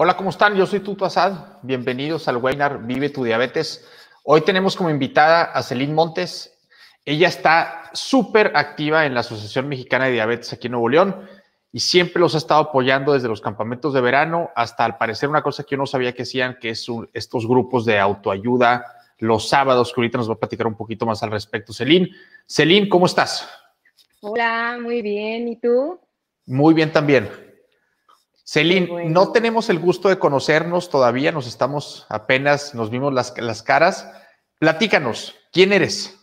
Hola, ¿cómo están? Yo soy Tuto Asad. Bienvenidos al webinar Vive tu Diabetes. Hoy tenemos como invitada a Celine Montes. Ella está súper activa en la Asociación Mexicana de Diabetes aquí en Nuevo León y siempre los ha estado apoyando desde los campamentos de verano hasta al parecer una cosa que yo no sabía que hacían, que es estos grupos de autoayuda los sábados, que ahorita nos va a platicar un poquito más al respecto. Celine, Celine, ¿cómo estás? Hola, muy bien. ¿Y tú? Muy bien también. Celine, no tenemos el gusto de conocernos todavía, nos estamos apenas, nos vimos las, las caras. Platícanos, ¿quién eres?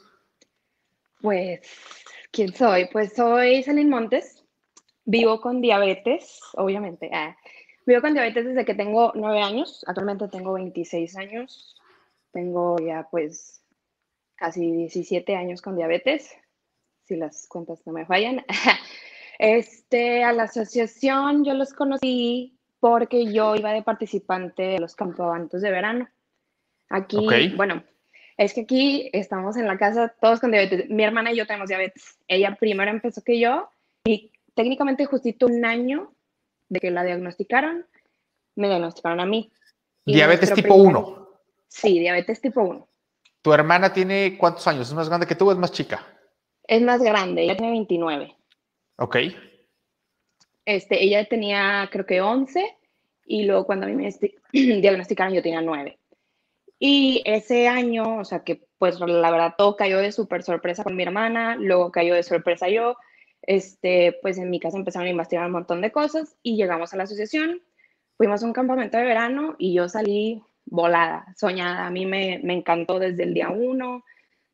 Pues, ¿quién soy? Pues soy Celine Montes, vivo con diabetes, obviamente. Ah, vivo con diabetes desde que tengo nueve años, actualmente tengo 26 años, tengo ya pues casi 17 años con diabetes, si las cuentas no me fallan. Este, a la asociación yo los conocí porque yo iba de participante de los campamentos de verano. Aquí, bueno, es que aquí estamos en la casa todos con diabetes. Mi hermana y yo tenemos diabetes. Ella primero empezó que yo y técnicamente justito un año de que la diagnosticaron, me diagnosticaron a mí. ¿Diabetes tipo 1? Sí, diabetes tipo 1. ¿Tu hermana tiene cuántos años? ¿Es más grande que tú o es más chica? Es más grande, ella tiene 29. Ok. Este, ella tenía, creo que 11, y luego cuando a mí me diagnosticaron yo tenía 9. Y ese año, o sea que pues la verdad todo cayó de súper sorpresa con mi hermana, luego cayó de sorpresa yo, este, pues en mi casa empezaron a investigar un montón de cosas y llegamos a la asociación, fuimos a un campamento de verano y yo salí volada, soñada, a mí me, me encantó desde el día uno,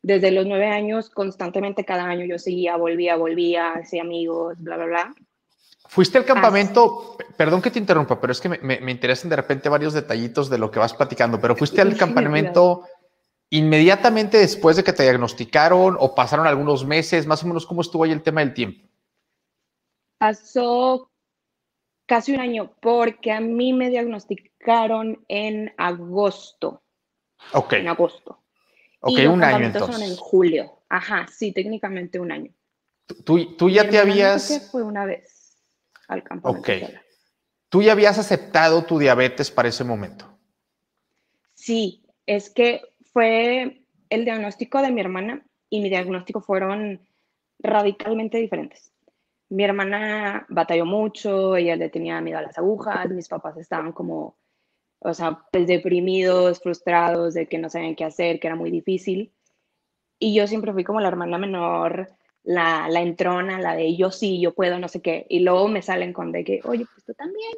desde los nueve años, constantemente cada año yo seguía, volvía, volvía, hacía amigos, bla, bla, bla. Fuiste al campamento, perdón que te interrumpa, pero es que me, me, interesan de repente varios detallitos de lo que vas platicando, pero fuiste al campamento inmediatamente después de que te diagnosticaron o pasaron algunos meses, más o menos cómo estuvo ahí el tema del tiempo. Pasó casi un año porque a mí me diagnosticaron en agosto. Ok. En agosto. Ok, un año entonces. son en julio. Ajá, sí, técnicamente un año. Tú, tú ya te habías... Fue una vez al campamento. Ok. ¿Tú ya habías aceptado tu diabetes para ese momento? Sí, es que fue el diagnóstico de mi hermana y mi diagnóstico fueron radicalmente diferentes. Mi hermana batalló mucho, ella le tenía miedo a las agujas, mis papás estaban como o sea, pues deprimidos, frustrados de que no sabían qué hacer, que era muy difícil. Y yo siempre fui como la hermana menor, la, la entrona, la de yo sí, yo puedo, no sé qué. Y luego me salen con de que, oye, pues tú también.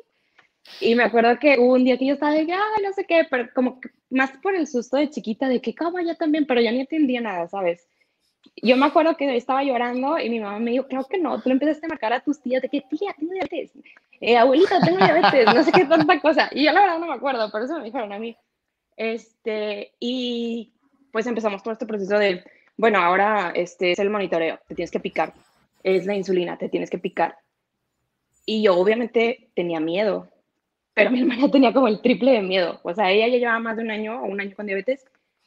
Y me acuerdo que un día que yo estaba de que, ay, no sé qué, pero como más por el susto de chiquita, de que, ¿cómo ya también? Pero ya ni entendía nada, ¿sabes? Yo me acuerdo que estaba llorando y mi mamá me dijo, creo que no, tú le empezaste a marcar a tus tías de que, tía, tengo diabetes eh, abuelita, tengo diabetes, no sé qué tanta cosa. Y yo la verdad no me acuerdo, pero eso me dijeron a mí. Este, y pues empezamos todo este proceso de, bueno, ahora este es el monitoreo, te tienes que picar, es la insulina, te tienes que picar. Y yo obviamente tenía miedo, pero mi hermana tenía como el triple de miedo. O sea, ella ya llevaba más de un año o un año con diabetes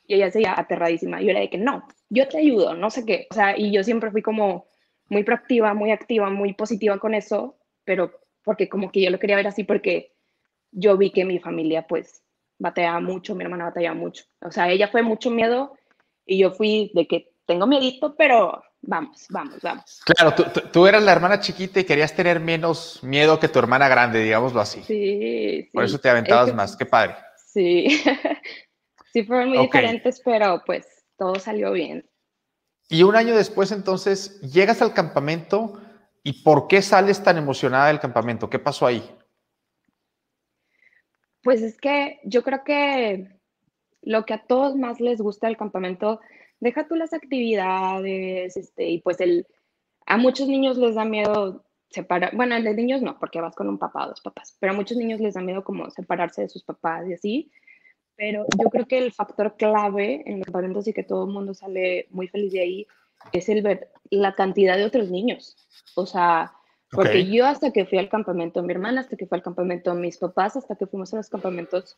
y ella seguía aterradísima. Yo era de que no, yo te ayudo, no sé qué. O sea, y yo siempre fui como muy proactiva, muy activa, muy positiva con eso, pero porque como que yo lo quería ver así porque yo vi que mi familia pues batallaba mucho, mi hermana batallaba mucho. O sea, ella fue mucho miedo y yo fui de que tengo miedito, pero vamos, vamos, vamos. Claro, tú, tú, eras la hermana chiquita y querías tener menos miedo que tu hermana grande, digámoslo así. Sí, sí. Por eso te aventabas más, qué padre. Sí, sí fueron muy diferentes, pero pues todo salió bien. Y un año después entonces llegas al campamento ¿Y por qué sales tan emocionada del campamento? ¿Qué pasó ahí? Pues es que yo creo que lo que a todos más les gusta del campamento, deja tú las actividades, este, y pues el, a muchos niños les da miedo separar, bueno, a los niños no, porque vas con un papá o dos papás, pero a muchos niños les da miedo como separarse de sus papás y así, pero yo creo que el factor clave en los campamentos y que todo el mundo sale muy feliz de ahí es el ver la cantidad de otros niños. O sea, porque yo hasta que fui al campamento, mi hermana hasta que fue al campamento, mis papás hasta que fuimos a los campamentos,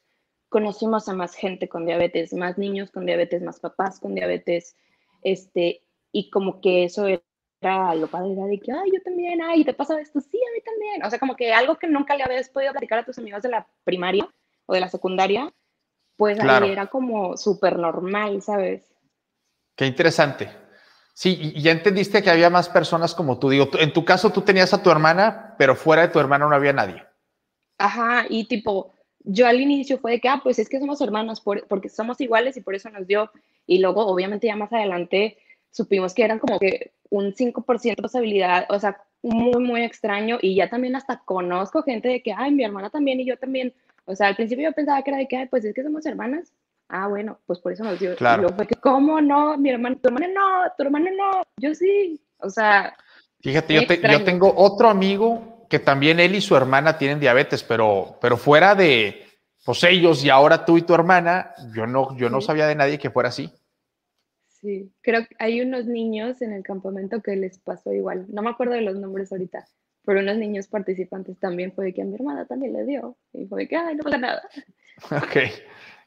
conocimos a más gente con diabetes, más niños con diabetes, más papás con diabetes, este, y como que eso era era lo padre, era de que, ay, yo también, ay, ¿te pasa esto? Sí, a mí también. O sea, como que algo que nunca le habías podido platicar a tus amigos de la primaria o de la secundaria, pues ahí era como súper normal, ¿sabes? Qué interesante. Sí, y ya entendiste que había más personas como tú. Digo, en tu caso tú tenías a tu hermana, pero fuera de tu hermana no había nadie. Ajá, y tipo, yo al inicio fue de que, ah, pues es que somos hermanos porque somos iguales y por eso nos dio. Y luego, obviamente, ya más adelante supimos que eran como que un 5% de posibilidad, o sea, muy, muy extraño. Y ya también hasta conozco gente de que, ay, mi hermana también y yo también. O sea, al principio yo pensaba que era de que, ay, pues es que somos hermanas. Ah, bueno, pues por eso nos dio. Claro. Y luego fue que, ¿cómo no? Mi hermana, tu hermana no, tu hermana no. Yo sí. O sea. Fíjate, yo, yo tengo otro amigo que también él y su hermana tienen diabetes, pero, pero fuera de pues ellos y ahora tú y tu hermana, yo no, yo no sabía de nadie que fuera así. Sí, creo que hay unos niños en el campamento que les pasó igual. No me acuerdo de los nombres ahorita, pero unos niños participantes también fue de que a mi hermana también le dio. Y fue de que, ay, no pasa nada. Ok,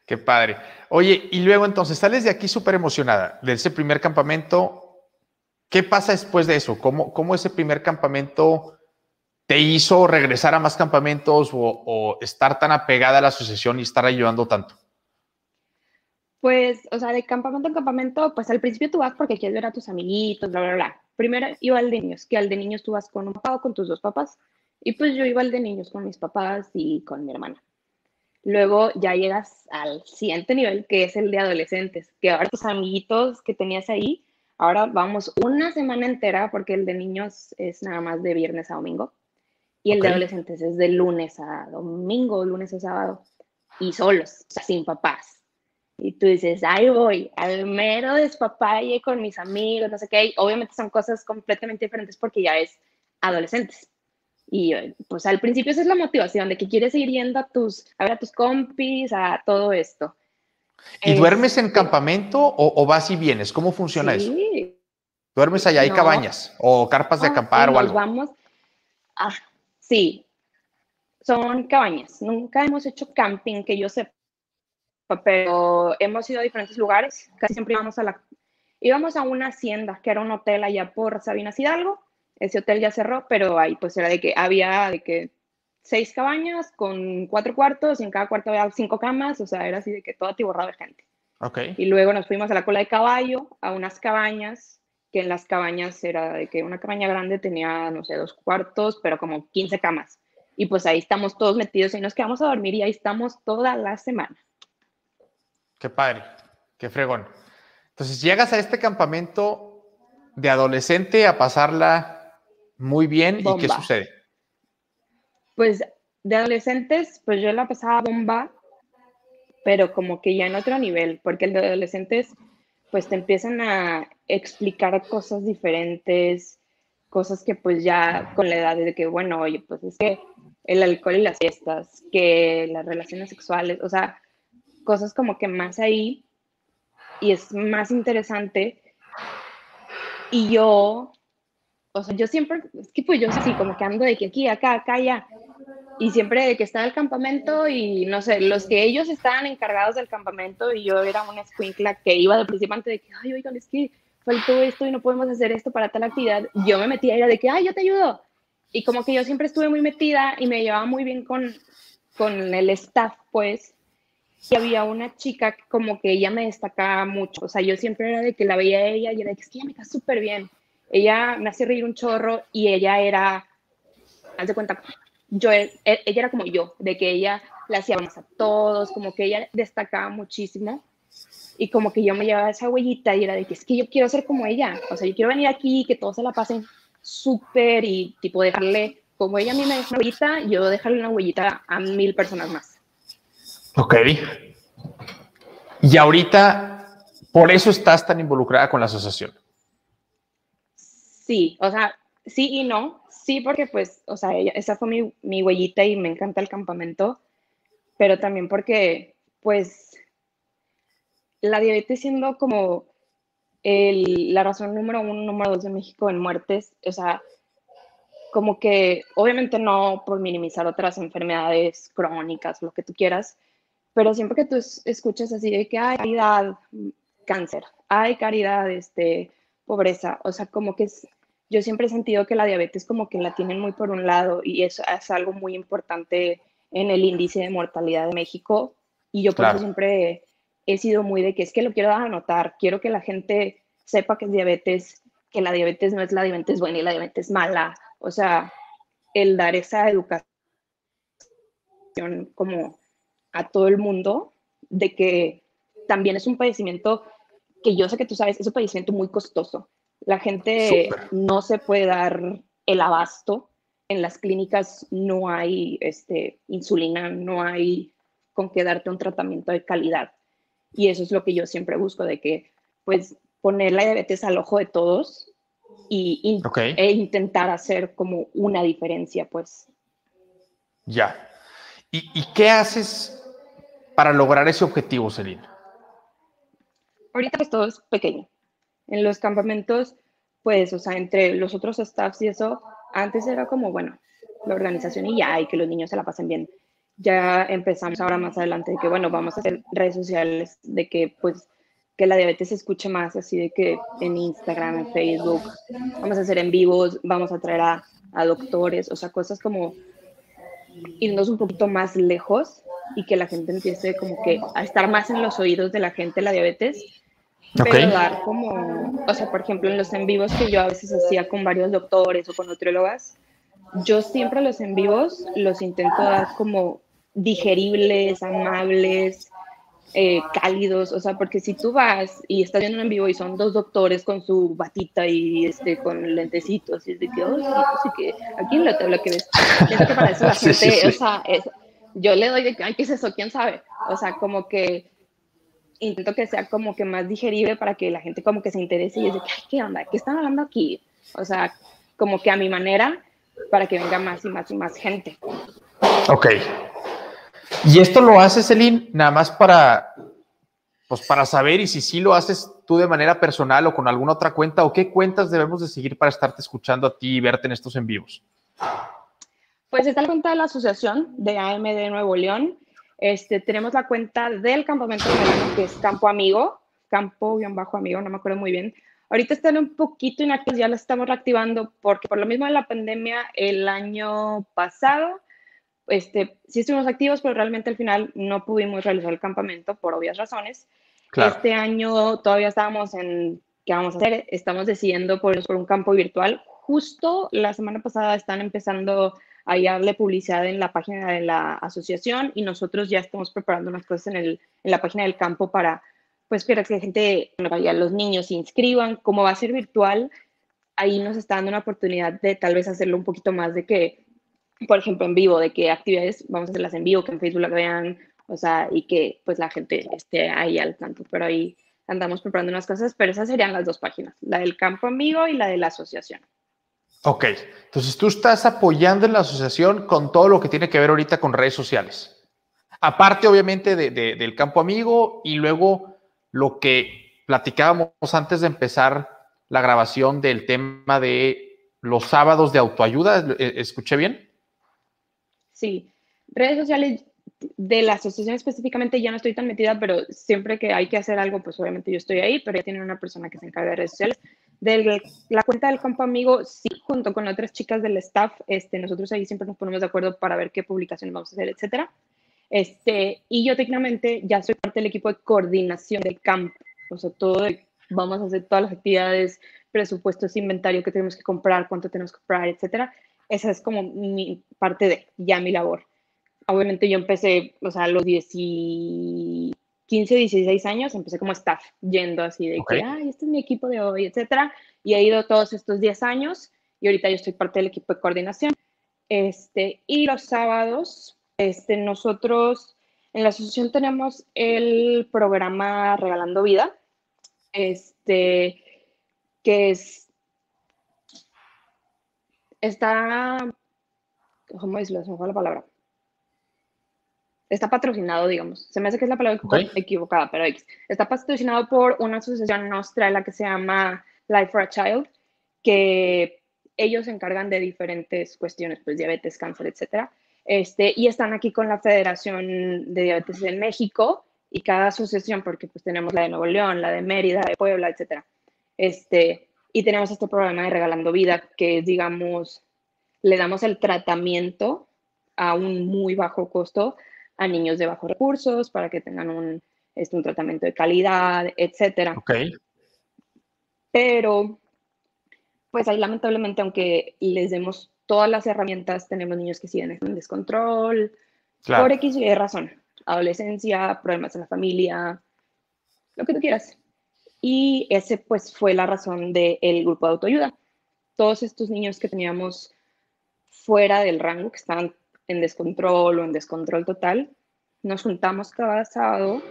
qué padre. Oye, y luego entonces sales de aquí súper emocionada de ese primer campamento. ¿Qué pasa después de eso? ¿Cómo, cómo ese primer campamento te hizo regresar a más campamentos o, estar tan apegada a la asociación y estar ayudando tanto? Pues, o sea, de campamento en campamento, pues al principio tú vas porque quieres ver a tus amiguitos, bla, bla, bla. Primero iba al de niños, que al de niños tú vas con un papá o con tus dos papás. Y pues yo iba al de niños con mis papás y con mi hermana. Luego ya llegas al siguiente nivel, que es el de adolescentes, que ahora tus amiguitos que tenías ahí, ahora vamos una semana entera, porque el de niños es nada más de viernes a domingo. Y el de adolescentes es de lunes a domingo, lunes a sábado. Y solos, o sea, sin papás. Y tú dices, ahí voy, al mero despapalle con mis amigos, no sé qué. obviamente son cosas completamente diferentes porque ya es adolescentes. Y pues al principio esa es la motivación de que quieres ir yendo a tus, a ver a tus compis, a todo esto. ¿Y duermes en campamento o, vas y vienes? ¿Cómo funciona sí. eso? ¿Duermes allá? ¿Hay cabañas o carpas de ah, acampar o algo? Vamos, ah, Sí, son cabañas. Nunca hemos hecho camping, que yo sepa, pero hemos ido a diferentes lugares. Casi siempre íbamos a la... Íbamos a una hacienda, que era un hotel allá por Sabinas Hidalgo. Ese hotel ya cerró, pero ahí pues era de que había de que seis cabañas con cuatro cuartos y en cada cuarto había cinco camas, o sea, era así de que todo atiborrado de gente. Okay. Y luego nos fuimos a la cola de caballo, a unas cabañas que en las cabañas era de que una cabaña grande tenía, no sé, dos cuartos, pero como 15 camas. Y pues ahí estamos todos metidos y nos quedamos a dormir y ahí estamos toda la semana. Qué padre, qué fregón. Entonces llegas a este campamento de adolescente a pasarla muy bien y ¿qué sucede? Pues de adolescentes, pues yo la pasaba bomba, pero como que ya en otro nivel, porque el de adolescentes pues te empiezan a explicar cosas diferentes, cosas que pues ya con la edad de que, bueno, oye, pues es que el alcohol y las fiestas, que las relaciones sexuales, o sea, cosas como que más ahí y es más interesante. Y yo, o sea, yo siempre, es que pues yo sí, como que ando de que aquí, acá, acá, ya y siempre de que estaba el campamento y no sé, los que ellos estaban encargados del campamento y yo era una escuincla que iba de participante de que, ay, oigan, es que faltó esto y no podemos hacer esto para tal actividad, yo me metía y era de que, ay, yo te ayudo. Y como que yo siempre estuve muy metida y me llevaba muy bien con, con el staff, pues. Y había una chica como que ella me destacaba mucho. O sea, yo siempre era de que la veía a ella y era de que es que ella me cae súper bien. Ella me hace reír un chorro y ella era, haz de cuenta, yo, e, ella era como yo, de que ella le hacía más a todos, como que ella destacaba muchísimo y como que yo me llevaba esa huellita y era de que es que yo quiero ser como ella, o sea, yo quiero venir aquí y que todos se la pasen súper y tipo dejarle, como ella a mí me deja una huellita, yo dejarle una huellita a mil personas más. Ok. Y ahorita, por eso estás tan involucrada con la asociación. Sí, o sea, sí y no. Sí, porque pues, o sea, esa fue mi, mi huellita y me encanta el campamento, pero también porque, pues, la diabetes siendo como la razón número uno, número dos de México en muertes, o sea, como que obviamente no por minimizar otras enfermedades crónicas, lo que tú quieras, pero siempre que tú escuchas así de que hay caridad, cáncer, hay caridad, este, pobreza, o sea, como que es, yo siempre he sentido que la diabetes como que la tienen muy por un lado y eso es algo muy importante en el índice de mortalidad de México. Y yo por eso siempre he sido muy de que es que lo quiero dar a notar, quiero que la gente sepa que es diabetes, que la diabetes no es la diabetes buena y la diabetes mala. O sea, el dar esa educación como a todo el mundo de que también es un padecimiento que yo sé que tú sabes, es un padecimiento muy costoso. La gente no se puede dar el abasto. En las clínicas no hay este, insulina, no hay con qué darte un tratamiento de calidad. Y eso es lo que yo siempre busco, de que pues poner la diabetes al ojo de todos y, e intentar hacer como una diferencia, pues. Ya. ¿Y, ¿Y, qué haces para lograr ese objetivo, Celina? Ahorita pues todo es pequeño. En los campamentos, pues, o sea, entre los otros staffs y eso, antes era como, bueno, la organización y ya, y que los niños se la pasen bien. Ya empezamos ahora más adelante de que, bueno, vamos a hacer redes sociales, de que, pues, que la diabetes se escuche más, así de que en Instagram, en Facebook, vamos a hacer en vivos, vamos a traer a, a doctores, o sea, cosas como irnos un poquito más lejos y que la gente empiece como que a estar más en los oídos de la gente la diabetes, pero dar como, o sea, por ejemplo, en los en vivos que yo a veces hacía con varios doctores o con nutriólogas, yo siempre los en vivos los intento dar como digeribles, amables, eh, cálidos, o sea, porque si tú vas y estás viendo en vivo y son dos doctores con su batita y este con lentecitos, y es de que, oh, sí, que aquí en la tabla que ves, pienso que para eso la gente, o sea, es, yo le doy de que, ay, ¿qué es eso? ¿Quién sabe? O sea, como que intento que sea como que más digerible para que la gente como que se interese y es de que, ay, ¿qué onda? ¿Qué están hablando aquí? O sea, como que a mi manera, para que venga más y más y más gente. Ok, y esto lo haces, Celine, nada más para, pues para saber y si sí lo haces tú de manera personal o con alguna otra cuenta o qué cuentas debemos de seguir para estarte escuchando a ti y verte en estos en vivos. Pues está la cuenta de la asociación de AMD Nuevo León. Este, tenemos la cuenta del campamento de verano que es Campo Amigo, Campo-Amigo, no me acuerdo muy bien. Ahorita están un poquito inactivos, ya la estamos reactivando porque por lo mismo de la pandemia el año pasado este, sí estuvimos activos, pero realmente al final no pudimos realizar el campamento por obvias razones. Este año todavía estábamos en qué vamos a hacer, estamos decidiendo por, por un campo virtual. Justo la semana pasada están empezando a darle publicidad en la página de la asociación y nosotros ya estamos preparando unas cosas en, el, en la página del campo para, pues, para que la gente, ya los niños se inscriban. Como va a ser virtual, ahí nos está dando una oportunidad de tal vez hacerlo un poquito más de que por ejemplo, en vivo, de qué actividades vamos a hacerlas en vivo, que en Facebook la vean, o sea, y que pues la gente esté ahí al tanto, pero ahí andamos preparando unas cosas, pero esas serían las dos páginas, la del campo en vivo y la de la asociación. Ok, entonces tú estás apoyando en la asociación con todo lo que tiene que ver ahorita con redes sociales. Aparte, obviamente, de, del campo amigo y luego lo que platicábamos antes de empezar la grabación del tema de los sábados de autoayuda. ¿Escuché bien? Sí, redes sociales de la asociación específicamente ya no estoy tan metida, pero siempre que hay que hacer algo, pues obviamente yo estoy ahí, pero ya tienen una persona que se encarga de redes sociales. De la cuenta del campo amigo, sí, junto con otras chicas del staff, este, nosotros ahí siempre nos ponemos de acuerdo para ver qué publicaciones vamos a hacer, etcétera. Este, y yo técnicamente ya soy parte del equipo de coordinación del campo, o sea, todo, vamos a hacer todas las actividades, presupuestos, inventario que tenemos que comprar, cuánto tenemos que comprar, etcétera esa es como mi parte de ya mi labor. Obviamente yo empecé, o sea, a los 10 15, 16 años, empecé como staff, yendo así de que, ay, este es mi equipo de hoy, etcétera. Y he ido todos estos 10 años y ahorita yo estoy parte del equipo de coordinación. Este, y los sábados, este, nosotros en la asociación tenemos el programa Regalando Vida, este, que es está, ¿cómo decirlo? Se me fue la palabra. Está patrocinado, digamos. Se me hace que es la palabra equivocada, pero está patrocinado por una asociación en Australia que se llama Life for a Child, que ellos se encargan de diferentes cuestiones, pues diabetes, cáncer, etcétera. Este, y están aquí con la Federación de Diabetes en México y cada asociación, porque pues tenemos la de Nuevo León, la de Mérida, de Puebla, etcétera. Este, Y tenemos este programa de Regalando Vida, que es, digamos, le damos el tratamiento a un muy bajo costo a niños de bajos recursos para que tengan un, este, un tratamiento de calidad, etcétera. Ok. Pero, pues ahí lamentablemente, aunque les demos todas las herramientas, tenemos niños que siguen en descontrol, Claro. por X y Y razón. Adolescencia, problemas en la familia, lo que tú quieras. Y ese pues fue la razón del grupo de autoayuda. Todos estos niños que teníamos fuera del rango, que estaban en descontrol o en descontrol total, nos juntamos cada sábado.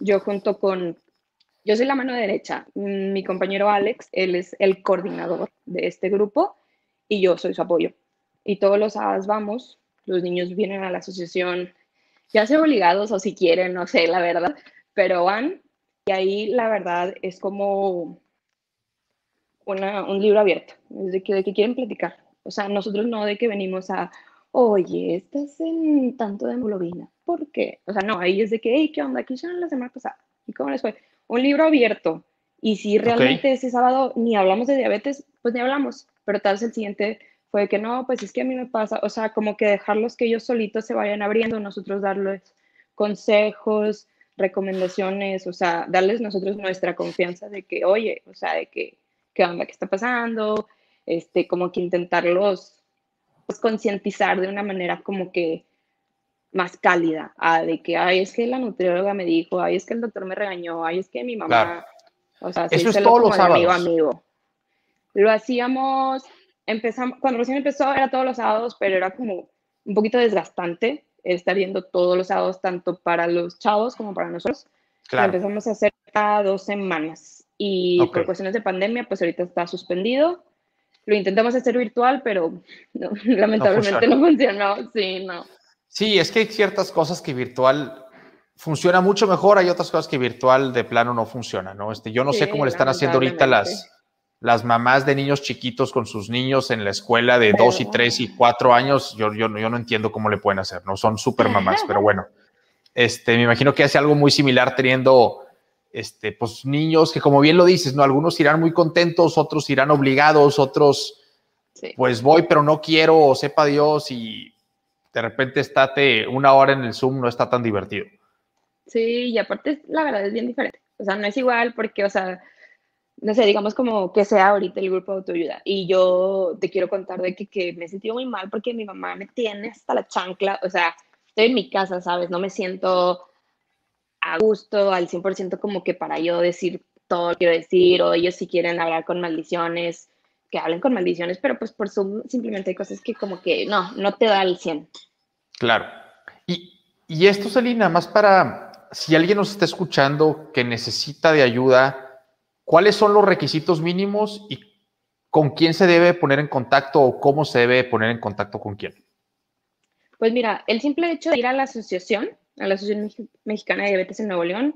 Yo junto con, yo soy la mano derecha, mi compañero Alex, él es el coordinador de este grupo y yo soy su apoyo. Y todos los sábados vamos, los niños vienen a la asociación, ya sea obligados o si quieren, no sé, la verdad, pero van y ahí la verdad es como una, un libro abierto, es de que, de que quieren platicar. O sea, nosotros no de que venimos a, oye, estás en tanto de hemoglobina, ¿por qué? O sea, no, ahí es de que, hey, ¿qué onda? ¿Qué hicieron la semana pasada? ¿Y cómo les fue? Un libro abierto. Y si realmente ese sábado ni hablamos de diabetes, pues ni hablamos. Pero tal vez el siguiente fue que no, pues es que a mí me pasa. O sea, como que dejarlos que ellos solitos se vayan abriendo, nosotros darles consejos, recomendaciones, o sea, darles nosotros nuestra confianza de que, oye, o sea, de que, ¿qué onda? ¿Qué está pasando? Este, como que intentarlos pues, concientizar de una manera como que más cálida, a de que, ay, es que la nutrióloga me dijo, ay, es que el doctor me regañó, ay, es que mi mamá, Claro. o sea, Eso es díselo todos los de amigo sábados. amigo. Lo hacíamos, empezamos, cuando recién empezó era todos los sábados, pero era como un poquito desgastante estar viendo todos los sábados, tanto para los chavos como para nosotros. Lo empezamos a hacer cada dos semanas y por cuestiones de pandemia, pues ahorita está suspendido. Lo intentamos hacer virtual, pero no, lamentablemente no funcionó. Sí, no. Sí, es que hay ciertas cosas que virtual funciona mucho mejor, hay otras cosas que virtual de plano no funciona, ¿no? Este, yo no sé cómo le están haciendo ahorita las. Las mamás de niños chiquitos con sus niños en la escuela de dos y tres y cuatro años. Yo, yo, yo no entiendo cómo le pueden hacer, ¿no? Son súper mamás, pero bueno. Este, me imagino que hace algo muy similar teniendo este, pues, niños que, como bien lo dices, ¿no? Algunos irán muy contentos, otros irán obligados, otros Sí. pues voy, pero no quiero, o sepa Dios, y de repente estate una hora en el Zoom, no está tan divertido. Sí, y aparte, la verdad es bien diferente. O sea, no es igual porque, o sea, no sé, digamos como que sea ahorita el grupo de autoayuda. Y yo te quiero contar de que, que me he sentido muy mal porque mi mamá me tiene hasta la chancla. O sea, estoy en mi casa, ¿sabes? No me siento a gusto al 100% como que para yo decir todo lo que quiero decir o ellos si quieren hablar con maldiciones, que hablen con maldiciones, pero pues por Zoom simplemente hay cosas que como que no, no te da el 100. Claro. Y, y esto, Selina, más para, si alguien nos está escuchando que necesita de ayuda, ¿cuáles son los requisitos mínimos y con quién se debe poner en contacto o cómo se debe poner en contacto con quién? Pues mira, el simple hecho de ir a la asociación, a la Asociación Mex- Mexicana de Diabetes en Nuevo León,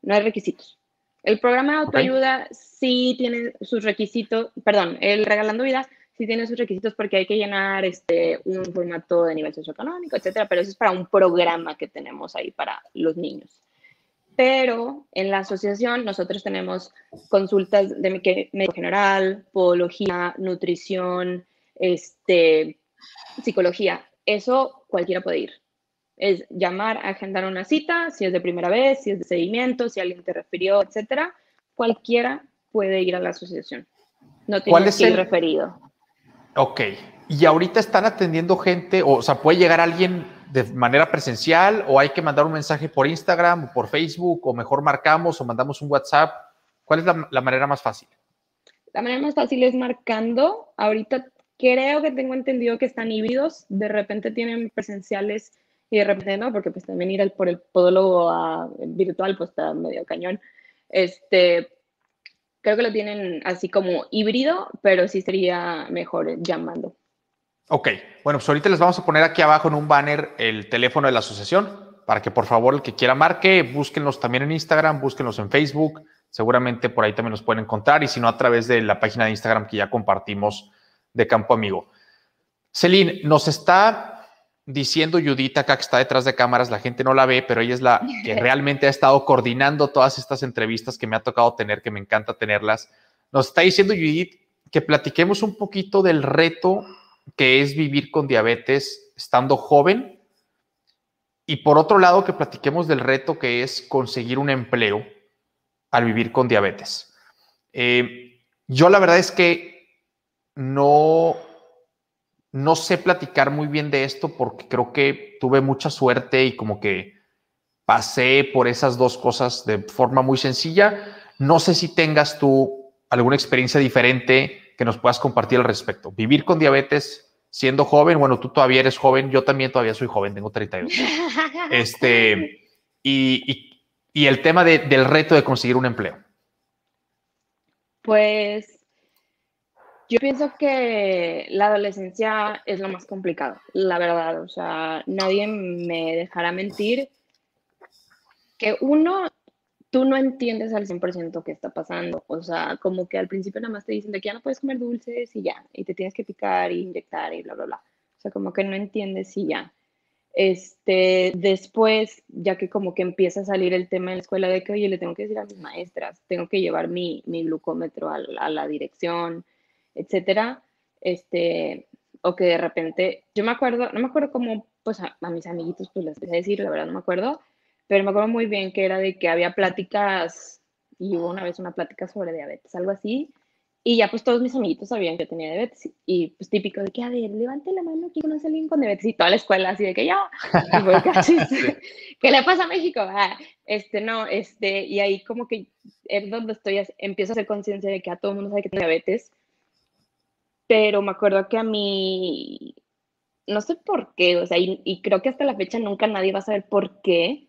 no hay requisitos. El programa de autoayuda sí tiene sus requisitos, perdón, el Regalando Vida sí tiene sus requisitos porque hay que llenar este, un formato de nivel socioeconómico, etcétera, pero eso es para un programa que tenemos ahí para los niños. Pero en la asociación nosotros tenemos consultas de médico general, podología, nutrición, este, psicología. Eso cualquiera puede ir. Es llamar, agendar una cita, si es de primera vez, si es de seguimiento, si alguien te refirió, etcétera. Cualquiera puede ir a la asociación. No ¿Cuál tienes es que ir el- referido. Ok. Y ahorita están atendiendo gente, o, o sea, puede llegar alguien de manera presencial o hay que mandar un mensaje por Instagram o por Facebook o mejor marcamos o mandamos un WhatsApp. ¿Cuál es la, manera más fácil? La manera más fácil es marcando. Ahorita creo que tengo entendido que están híbridos. De repente tienen presenciales y de repente no, porque pues también ir por el podólogo virtual pues está medio cañón. Este, creo que lo tienen así como híbrido, pero sí sería mejor llamando. Ok, bueno, pues ahorita les vamos a poner aquí abajo en un banner el teléfono de la asociación para que por favor el que quiera marque, búsquenlos también en Instagram, búsquenlos en Facebook, seguramente por ahí también los pueden encontrar y si no a través de la página de Instagram que ya compartimos de Campo Amigo. Celine, nos está diciendo Judith acá que está detrás de cámaras, la gente no la ve, pero ella es la que realmente ha estado coordinando todas estas entrevistas que me ha tocado tener, que me encanta tenerlas. Nos está diciendo Judith que platiquemos un poquito del reto que es vivir con diabetes estando joven y por otro lado que platiquemos del reto que es conseguir un empleo al vivir con diabetes. Eh, yo la verdad es que no, no sé platicar muy bien de esto porque creo que tuve mucha suerte y como que pasé por esas dos cosas de forma muy sencilla. No sé si tengas tú alguna experiencia diferente que nos puedas compartir al respecto. Vivir con diabetes siendo joven, bueno, tú todavía eres joven, yo también todavía soy joven, tengo 32. este, y, y, el tema de, del reto de conseguir un empleo. Pues yo pienso que la adolescencia es lo más complicado, la verdad. O sea, nadie me dejará mentir que uno tú no entiendes al 100% qué está pasando. O sea, como que al principio nada más te dicen de que ya no puedes comer dulces y ya, y te tienes que picar y inyectar y bla, bla, bla. O sea, como que no entiendes y ya. Este, después, ya que como que empieza a salir el tema en la escuela de que, oye, le tengo que decir a mis maestras, tengo que llevar mi, glucómetro a, a, la dirección, etcétera, este, o que de repente, yo me acuerdo, no me acuerdo cómo, pues a, a mis amiguitos, pues les empecé a decir, la verdad no me acuerdo, pero me acuerdo muy bien que era de que había pláticas, y hubo una vez una plática sobre diabetes, algo así, y ya pues todos mis amiguitos sabían que tenía diabetes, y pues típico de que, a ver, levante la mano, ¿quién conoce a alguien con diabetes? Y toda la escuela así de que yo, ¿qué le pasa a México? Ah, este, no, este, y ahí como que es donde estoy, empiezo a hacer conciencia de que a todo el mundo sabe que tiene diabetes, pero me acuerdo que a mí, no sé por qué, o sea, y, y creo que hasta la fecha nunca nadie va a saber por qué,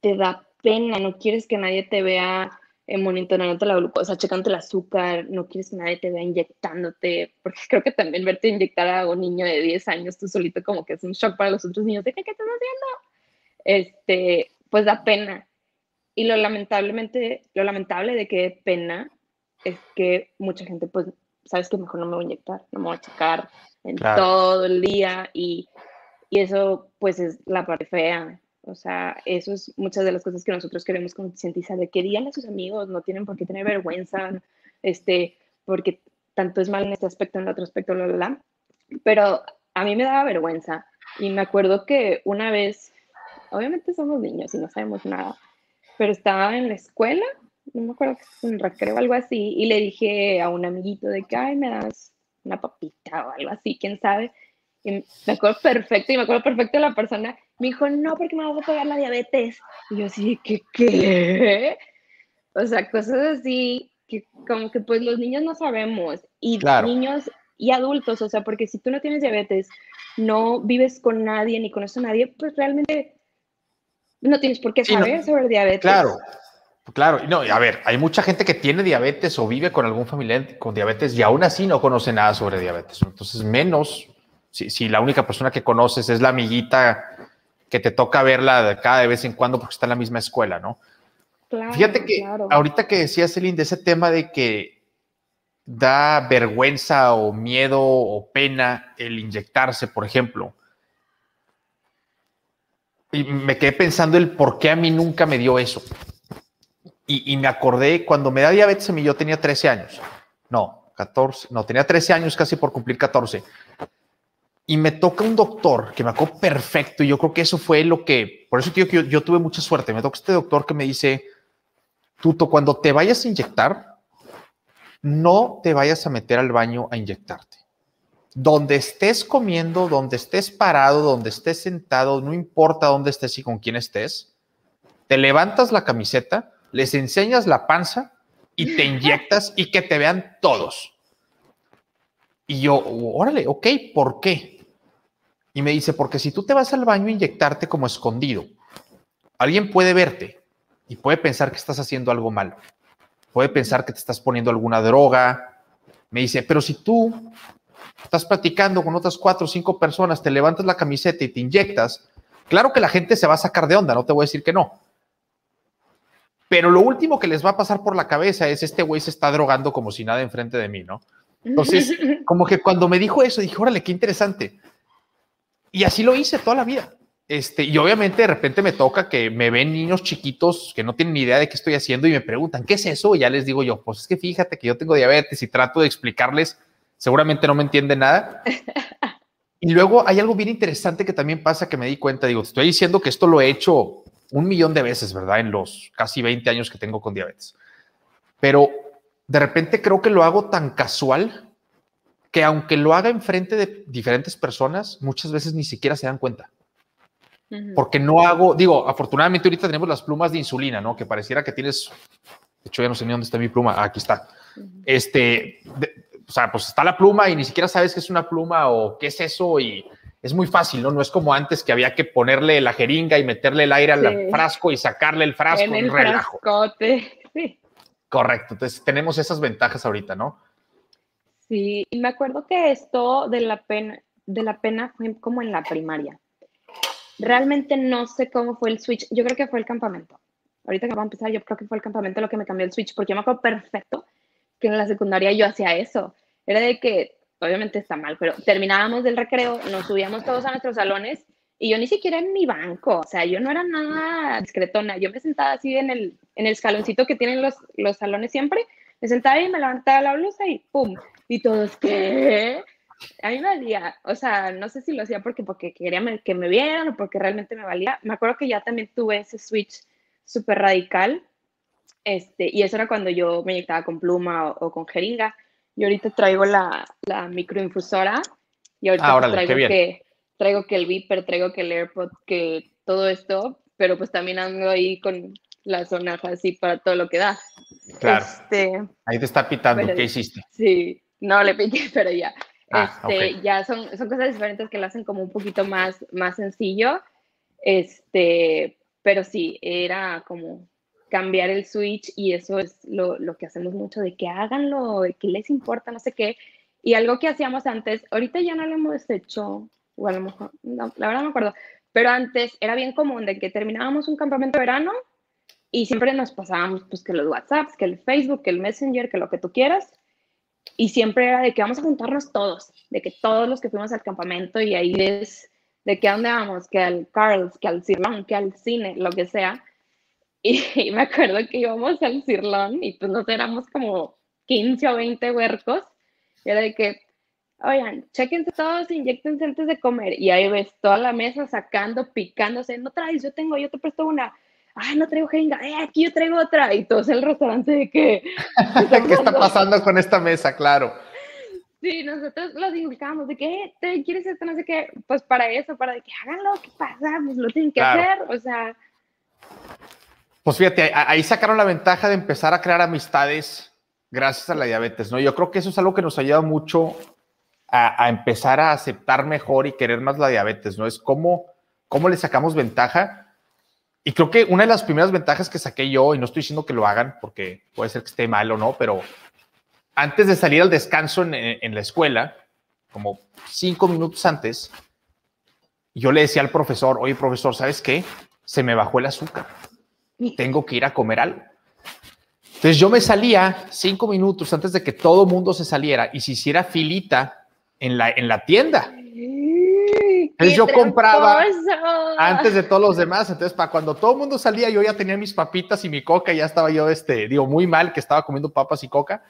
te da pena, no quieres que nadie te vea eh, monitoreándote la glucosa, checándote el azúcar, no quieres que nadie te vea inyectándote, porque creo que también verte inyectar a un niño de 10 años tú solito como que es un shock para los otros niños, de qué, qué estás haciendo, este, pues da pena. Y lo lamentablemente, lo lamentable de que dé pena es que mucha gente pues, sabes que mejor no me voy a inyectar, no me voy a checar en todo el día y, y eso pues es la parte fea o sea, eso es muchas de las cosas que nosotros queremos concientizar, de que digan a sus amigos, no tienen por qué tener vergüenza, este, porque tanto es mal en este aspecto, en el otro aspecto, la, la, la. Pero a mí me daba vergüenza. Y me acuerdo que una vez, obviamente somos niños y no sabemos nada, pero estaba en la escuela, no me acuerdo, un recreo o algo así, y le dije a un amiguito de que, ay, me das una papita o algo así, quién sabe. Y me acuerdo perfecto, y me acuerdo perfecto de la persona me dijo, no, porque me vas a pegar la diabetes. Y yo así, ¿qué qué? O sea, cosas así que como que pues los niños no sabemos. Y niños y adultos, o sea, porque si tú no tienes diabetes, no vives con nadie ni conoces a nadie, pues realmente no tienes por qué saber sobre diabetes. Claro, claro. No, a ver, hay mucha gente que tiene diabetes o vive con algún familiar con diabetes y aún así no conoce nada sobre diabetes. Entonces, menos si, si la única persona que conoces es la amiguita que te toca verla cada vez en cuando porque está en la misma escuela, ¿no? Fíjate que ahorita que decías, Celine, de ese tema de que da vergüenza o miedo o pena el inyectarse, por ejemplo. Y me quedé pensando el por qué a mí nunca me dio eso. Y, y me acordé cuando me da diabetes a mí, yo tenía 13 años. No, 14, no, tenía 13 años casi por cumplir 14 y me toca un doctor que me acuerdo perfecto y yo creo que eso fue lo que, por eso digo que yo, tuve mucha suerte, me toca este doctor que me dice, Tuto, cuando te vayas a inyectar, no te vayas a meter al baño a inyectarte. Donde estés comiendo, donde estés parado, donde estés sentado, no importa dónde estés y con quién estés, te levantas la camiseta, les enseñas la panza y te inyectas y que te vean todos. Y yo, órale, ok, ¿por qué? Y me dice, porque si tú te vas al baño a inyectarte como escondido, alguien puede verte y puede pensar que estás haciendo algo malo. Puede pensar que te estás poniendo alguna droga. Me dice, pero si tú estás platicando con otras cuatro o cinco personas, te levantas la camiseta y te inyectas, claro que la gente se va a sacar de onda, no te voy a decir que no. Pero lo último que les va a pasar por la cabeza es este güey se está drogando como si nada enfrente de mí, ¿no? Entonces, como que cuando me dijo eso, dije, órale, qué interesante. Y así lo hice toda la vida. Este, y obviamente de repente me toca que me ven niños chiquitos que no tienen ni idea de qué estoy haciendo y me preguntan, ¿qué es eso? Y ya les digo yo, pues es que fíjate que yo tengo diabetes y trato de explicarles, seguramente no me entienden nada. Y luego hay algo bien interesante que también pasa que me di cuenta, digo, estoy diciendo que esto lo he hecho un millón de veces, ¿verdad? En los casi 20 años que tengo con diabetes. Pero de repente creo que lo hago tan casual que aunque lo haga enfrente de diferentes personas, muchas veces ni siquiera se dan cuenta. Porque no hago, digo, afortunadamente ahorita tenemos las plumas de insulina, ¿no? Que pareciera que tienes, de hecho ya no sé ni dónde está mi pluma, ah, aquí está. Este, o sea, pues está la pluma y ni siquiera sabes qué es una pluma o qué es eso y es muy fácil, ¿no? No es como antes que había que ponerle la jeringa y meterle el aire al frasco y sacarle el frasco. En el frascote, sí. Correcto, entonces tenemos esas ventajas ahorita, ¿no? Sí, y me acuerdo que esto de la pena, de la pena fue como en la primaria. Realmente no sé cómo fue el switch. Yo creo que fue el campamento. Ahorita que vamos a empezar, yo creo que fue el campamento lo que me cambió el switch, porque yo me acuerdo perfecto que en la secundaria yo hacía eso. Era de que, obviamente está mal, pero terminábamos del recreo, nos subíamos todos a nuestros salones y yo ni siquiera en mi banco, o sea, yo no era nada discretona. Yo me sentaba así en el, en el escaloncito que tienen los, los salones siempre, me sentaba y me levantaba la blusa y ¡pum! Y todos, ¿qué? a mí me valía, o sea, no sé si lo hacía porque, porque quería que me vieran o porque realmente me valía. Me acuerdo que ya también tuve ese switch súper radical, este, y eso era cuando yo me inyectaba con pluma o, con jeringa. Y ahorita traigo la, la microinfusora y ahorita ah, traigo, que, traigo que el Viper, traigo que el AirPod, que todo esto, pero pues también ando ahí con la zona así para todo lo que da. Claro. Este, ahí te está pitando, ¿qué hiciste? Sí, no le piqué, pero ya. Ah, este, ya son, son cosas diferentes que lo hacen como un poquito más, más sencillo. Este, pero sí, era como cambiar el switch y eso es lo, lo, que hacemos mucho, de que háganlo, de que les importa, no sé qué. Y algo que hacíamos antes, ahorita ya no lo hemos hecho, o a lo mejor, no, la verdad no me acuerdo, pero antes era bien común de que terminábamos un campamento de verano y siempre nos pasábamos pues que los WhatsApps, que el Facebook, que el Messenger, que lo que tú quieras, y siempre era de que vamos a juntarnos todos, de que todos los que fuimos al campamento y ahí es de que a dónde vamos, que al Carl's, que al Cirlón, que al cine, lo que sea. Y, me acuerdo que íbamos al Cirlón y pues nos éramos como 15 o 20 huercos. Y era de que, oigan, chequense todos, inyectense antes de comer. Y ahí ves toda la mesa sacando, picándose. No traes, yo tengo, yo te presto una ah, no traigo jeringa, eh, aquí yo traigo otra. Y todos el restaurante de que... ¿Qué está pasando con esta mesa? Claro. Sí, nosotros los indicamos de que, eh, ¿te quieres esto? No sé qué. Pues para eso, para de que háganlo, ¿qué pasa? Pues lo tienen que hacer, o sea... Pues fíjate, ahí sacaron la ventaja de empezar a crear amistades gracias a la diabetes, ¿no? Yo creo que eso es algo que nos ayuda mucho a, a empezar a aceptar mejor y querer más la diabetes, ¿no? Es cómo, cómo le sacamos ventaja y creo que una de las primeras ventajas que saqué yo, y no estoy diciendo que lo hagan porque puede ser que esté mal o no, pero antes de salir al descanso en, la escuela, como cinco minutos antes, yo le decía al profesor, oye profesor, ¿sabes qué? Se me bajó el azúcar. Tengo que ir a comer algo. Entonces yo me salía cinco minutos antes de que todo mundo se saliera y se hiciera filita en la, en la tienda. Entonces yo compraba antes de todos los demás, entonces para cuando todo el mundo salía yo ya tenía mis papitas y mi coca, ya estaba yo, este, digo, muy mal que estaba comiendo papas y coca,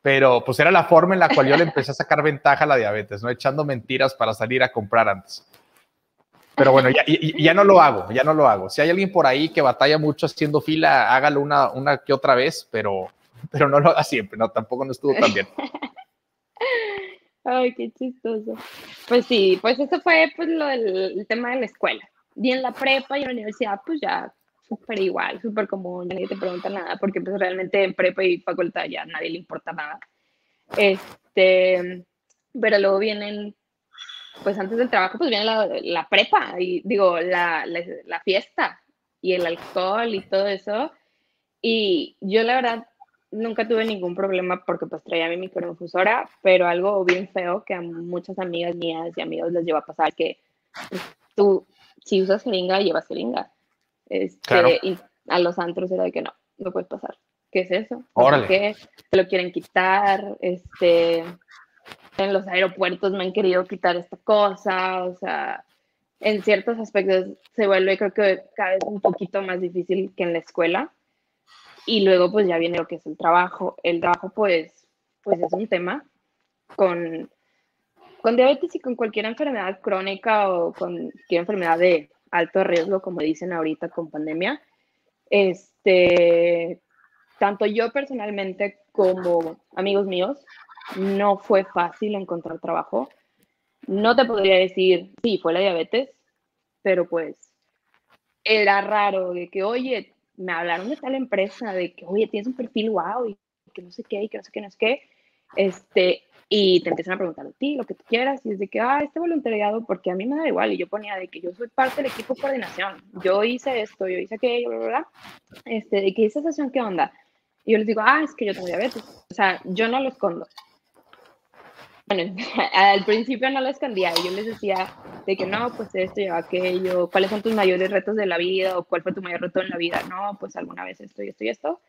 pero pues era la forma en la cual yo le empecé a sacar ventaja a la diabetes, ¿no? Echando mentiras para salir a comprar antes. Pero bueno, ya, ya, no lo hago, ya no lo hago. Si hay alguien por ahí que batalla mucho haciendo fila, hágalo una, una que otra vez, pero, pero no lo haga siempre, no, tampoco no estuvo tan bien. Ay, qué chistoso. Pues sí, pues eso fue pues lo del tema de la escuela. Y en la prepa y en la universidad, pues ya súper igual, súper común, nadie te pregunta nada, porque pues realmente en prepa y facultad ya nadie le importa nada. Este, pero luego vienen, pues antes del trabajo, pues viene la, la prepa, y digo, la, la, la fiesta y el alcohol y todo eso. Y yo la verdad nunca tuve ningún problema porque pues traía mi microinfusora, pero algo bien feo que a muchas amigas mías y amigos les lleva a pasar que pues, tú, si usas jeringa, llevas jeringa. Este, Y a los antros era de que no, no puedes pasar. ¿Qué es eso? ¿Por qué? Te lo quieren quitar. Este, en los aeropuertos me han querido quitar esta cosa, o sea, en ciertos aspectos se vuelve creo que cada vez un poquito más difícil que en la escuela. Y luego pues ya viene lo que es el trabajo. El trabajo pues, pues es un tema con, con diabetes y con cualquier enfermedad crónica o con cualquier enfermedad de alto riesgo, como dicen ahorita con pandemia. Este, tanto yo personalmente como amigos míos, no fue fácil encontrar trabajo. No te podría decir, sí, fue la diabetes, pero pues era raro de que, oye, me hablaron de tal empresa, de que, oye, tienes un perfil wow, y que no sé qué, y que no sé qué, no sé qué, este, y te empiezan a preguntar a ti lo que tú quieras, y es de que, ah, este voluntariado, porque a mí me da igual, y yo ponía de que yo soy parte del equipo de coordinación, yo hice esto, yo hice aquello, bla, bla, bla, este, de que esa sesión, ¿qué onda? Y yo les digo, ah, es que yo tengo diabetes, o sea, yo no lo escondo, bueno, al principio no lo escondía, yo les decía de que no, pues esto y aquello, cuáles son tus mayores retos de la vida o cuál fue tu mayor reto en la vida, no, pues alguna vez esto y esto y esto,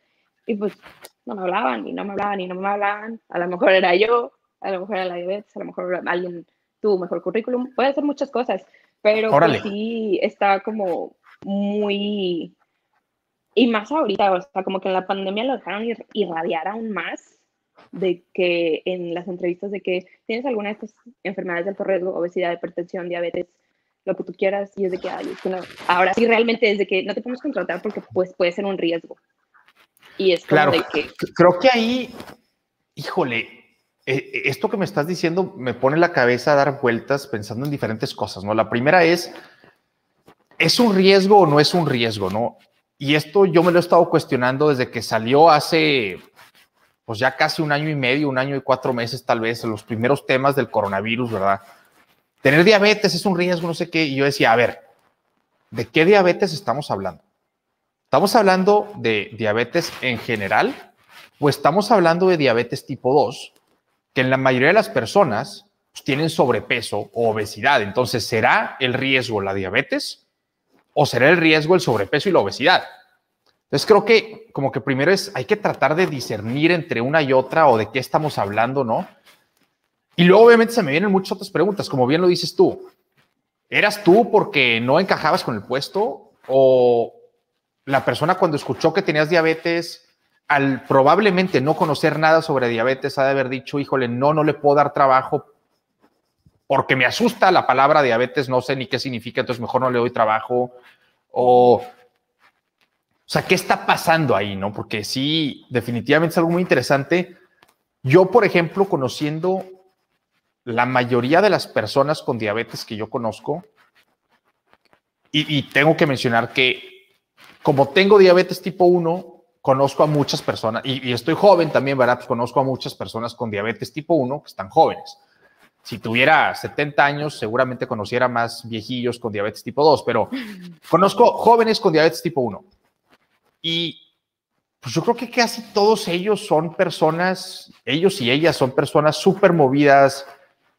y pues no me hablaban y no me hablaban y no me hablaban, a lo mejor era yo, a lo mejor era la diabetes, a lo mejor alguien tuvo mejor currículum, puede ser muchas cosas, pero pues sí está como muy... Y más ahorita, o sea, como que en la pandemia lo dejaron irradiar aún más de que en las entrevistas de que tienes alguna de estas enfermedades de alto riesgo, obesidad, hipertensión, diabetes, lo que tú quieras, y es de que, ahora sí realmente es de que no te podemos contratar porque pues puede ser un riesgo. Y es claro, de que... Creo que ahí, híjole, e, e, esto que me estás diciendo me pone la cabeza a dar vueltas pensando en diferentes cosas, ¿no? La primera es, ¿es un riesgo o no es un riesgo, no? Y esto yo me lo he estado cuestionando desde que salió hace pues ya casi un año y medio, un año y cuatro meses tal vez, los primeros temas del coronavirus, ¿verdad? Tener diabetes es un riesgo, no sé qué, y yo decía, a ver, ¿de qué diabetes estamos hablando? ¿Estamos hablando de diabetes en general o estamos hablando de diabetes tipo 2, que en la mayoría de las personas pues, tienen sobrepeso o obesidad? Entonces, ¿será el riesgo la diabetes o será el riesgo el sobrepeso y la obesidad? Entonces creo que como que primero es, hay que tratar de discernir entre una y otra o de qué estamos hablando, ¿no? Y luego obviamente se me vienen muchas otras preguntas, como bien lo dices tú. ¿Eras tú porque no encajabas con el puesto o la persona cuando escuchó que tenías diabetes, al probablemente no conocer nada sobre diabetes, ha de haber dicho, híjole, no, no le puedo dar trabajo porque me asusta la palabra diabetes, no sé ni qué significa, entonces mejor no le doy trabajo. O o sea, ¿qué está pasando ahí, no? Porque sí, definitivamente es algo muy interesante. Yo, por ejemplo, conociendo la mayoría de las personas con diabetes que yo conozco, y, tengo que mencionar que como tengo diabetes tipo 1, conozco a muchas personas, y, estoy joven también, ¿verdad? Pues conozco a muchas personas con diabetes tipo 1 que están jóvenes. Si tuviera 70 años, seguramente conociera más viejillos con diabetes tipo 2, pero conozco jóvenes con diabetes tipo 1 y pues yo creo que casi todos ellos son personas, ellos y ellas son personas súper movidas,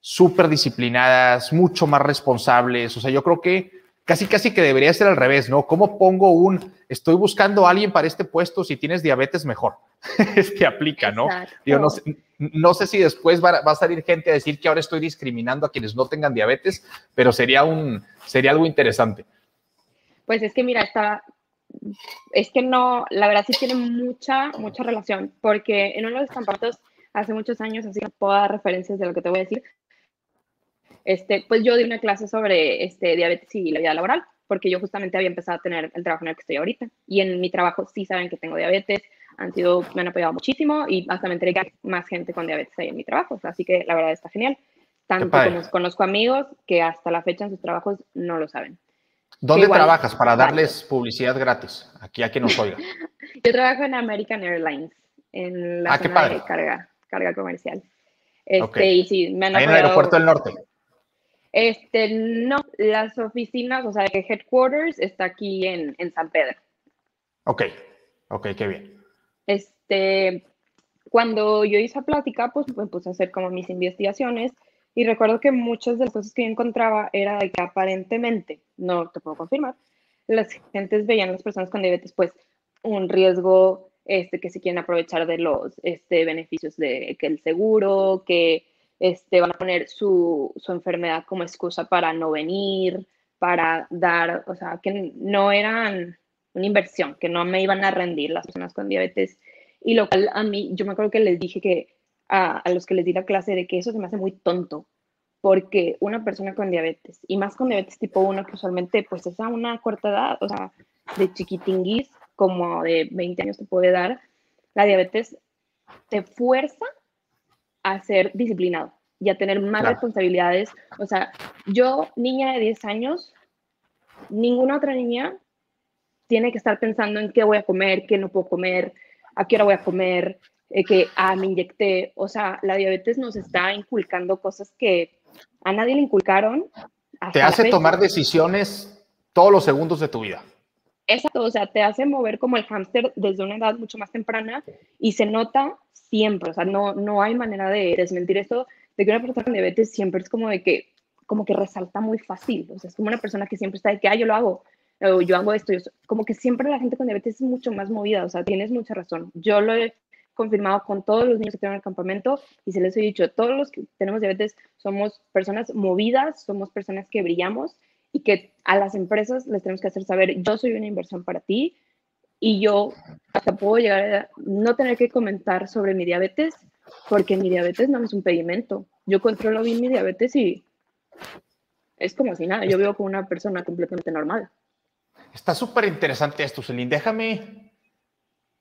súper disciplinadas, mucho más responsables. O sea, yo creo que casi, casi que debería ser al revés, ¿no? ¿Cómo pongo un, estoy buscando a alguien para este puesto, si tienes diabetes, mejor? es que aplica, ¿no? no, sé, no, sé, si después va, va, a salir gente a decir que ahora estoy discriminando a quienes no tengan diabetes, pero sería, un, sería algo interesante. Pues es que mira, está, es que no, la verdad sí tiene mucha, mucha relación, porque en uno de los campamentos hace muchos años, así que puedo dar referencias de lo que te voy a decir, este, pues yo di una clase sobre este, diabetes y la vida laboral, porque yo justamente había empezado a tener el trabajo en el que estoy ahorita, y en mi trabajo sí saben que tengo diabetes, han sido, me han apoyado muchísimo, y hasta me enteré que hay más gente con diabetes ahí en mi trabajo, así que la verdad está genial. Tanto como conozco amigos que hasta la fecha en sus trabajos no lo saben. ¿Dónde trabajas para darles publicidad gratis? Aquí a quien nos oiga. Yo trabajo en American Airlines, en la ah, zona de carga, carga comercial. Este, y sí, me han Ahí en el aeropuerto del norte. Este, no, las oficinas, o sea, el headquarters está aquí en, en San Pedro. Ok, ok, qué bien. Este, cuando yo hice plática, pues me puse a hacer como mis investigaciones y recuerdo que muchas de las cosas que encontraba era de que aparentemente, no te puedo confirmar, las gentes veían a las personas con diabetes pues un riesgo este, que se quieren aprovechar de los este, beneficios de que el seguro, que este, van a poner su, su enfermedad como excusa para no venir, para dar, o sea, que no eran una inversión, que no me iban a rendir las personas con diabetes. Y lo cual a mí, yo me acuerdo que les dije que a, a los que les di la clase de que eso se me hace muy tonto, porque una persona con diabetes, y más con diabetes tipo 1, que usualmente pues es a una corta edad, o sea, de chiquitinguis, como de 20 años te puede dar, la diabetes te fuerza a ser disciplinado y a tener más responsabilidades. O sea, yo, niña de 10 años, ninguna otra niña tiene que estar pensando en qué voy a comer, qué no puedo comer, a qué hora voy a comer, eh, que ah, me inyecté. O sea, la diabetes nos está inculcando cosas que a nadie le inculcaron. Te hace tomar decisiones todos los segundos de tu vida. Exacto, o sea, te hace mover como el hámster desde una edad mucho más temprana y se nota siempre, o sea, no, no hay manera de desmentir esto, de que una persona con diabetes siempre es como de que, como que resalta muy fácil, o sea, es como una persona que siempre está de que, ah, yo lo hago, o yo hago esto, como que siempre la gente con diabetes es mucho más movida, o sea, tienes mucha razón. Yo lo he confirmado con todos los niños que tengo en el campamento y se les he dicho, todos los que tenemos diabetes somos personas movidas, somos personas que brillamos y que a las empresas les tenemos que hacer saber, yo soy una inversión para ti y yo hasta puedo llegar a no tener que comentar sobre mi diabetes porque mi diabetes no es un pedimento. Yo controlo bien mi diabetes y es como si nada, yo vivo como una persona completamente normal. Está súper interesante esto, Celine. Déjame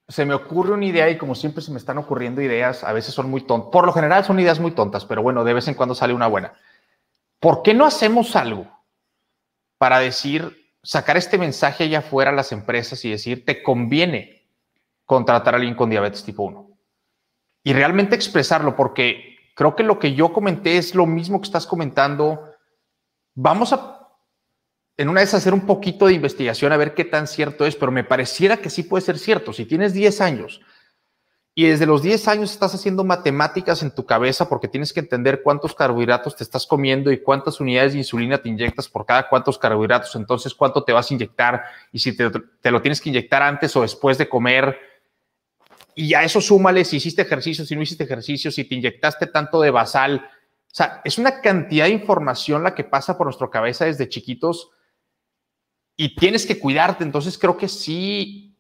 se me ocurre una idea y como siempre se me están ocurriendo ideas, a veces son muy tontas. Por lo general son ideas muy tontas, pero bueno, de vez en cuando sale una buena. ¿Por qué no hacemos algo para decir, sacar este mensaje allá afuera a las empresas y decir, te conviene contratar a alguien con diabetes tipo 1? Y realmente expresarlo, porque creo que lo que yo comenté es lo mismo que estás comentando. Vamos a en una vez hacer un poquito de investigación a ver qué tan cierto es, pero me pareciera que sí puede ser cierto. Si tienes 10 años y desde los 10 años estás haciendo matemáticas en tu cabeza porque tienes que entender cuántos carbohidratos te estás comiendo y cuántas unidades de insulina te inyectas por cada cuántos carbohidratos, entonces cuánto te vas a inyectar y si te, lo tienes que inyectar antes o después de comer. Y a eso súmale si hiciste ejercicio, si no hiciste ejercicio, si te inyectaste tanto de basal. O sea, es una cantidad de información la que pasa por nuestra cabeza desde chiquitos y tienes que cuidarte. Entonces creo que sí,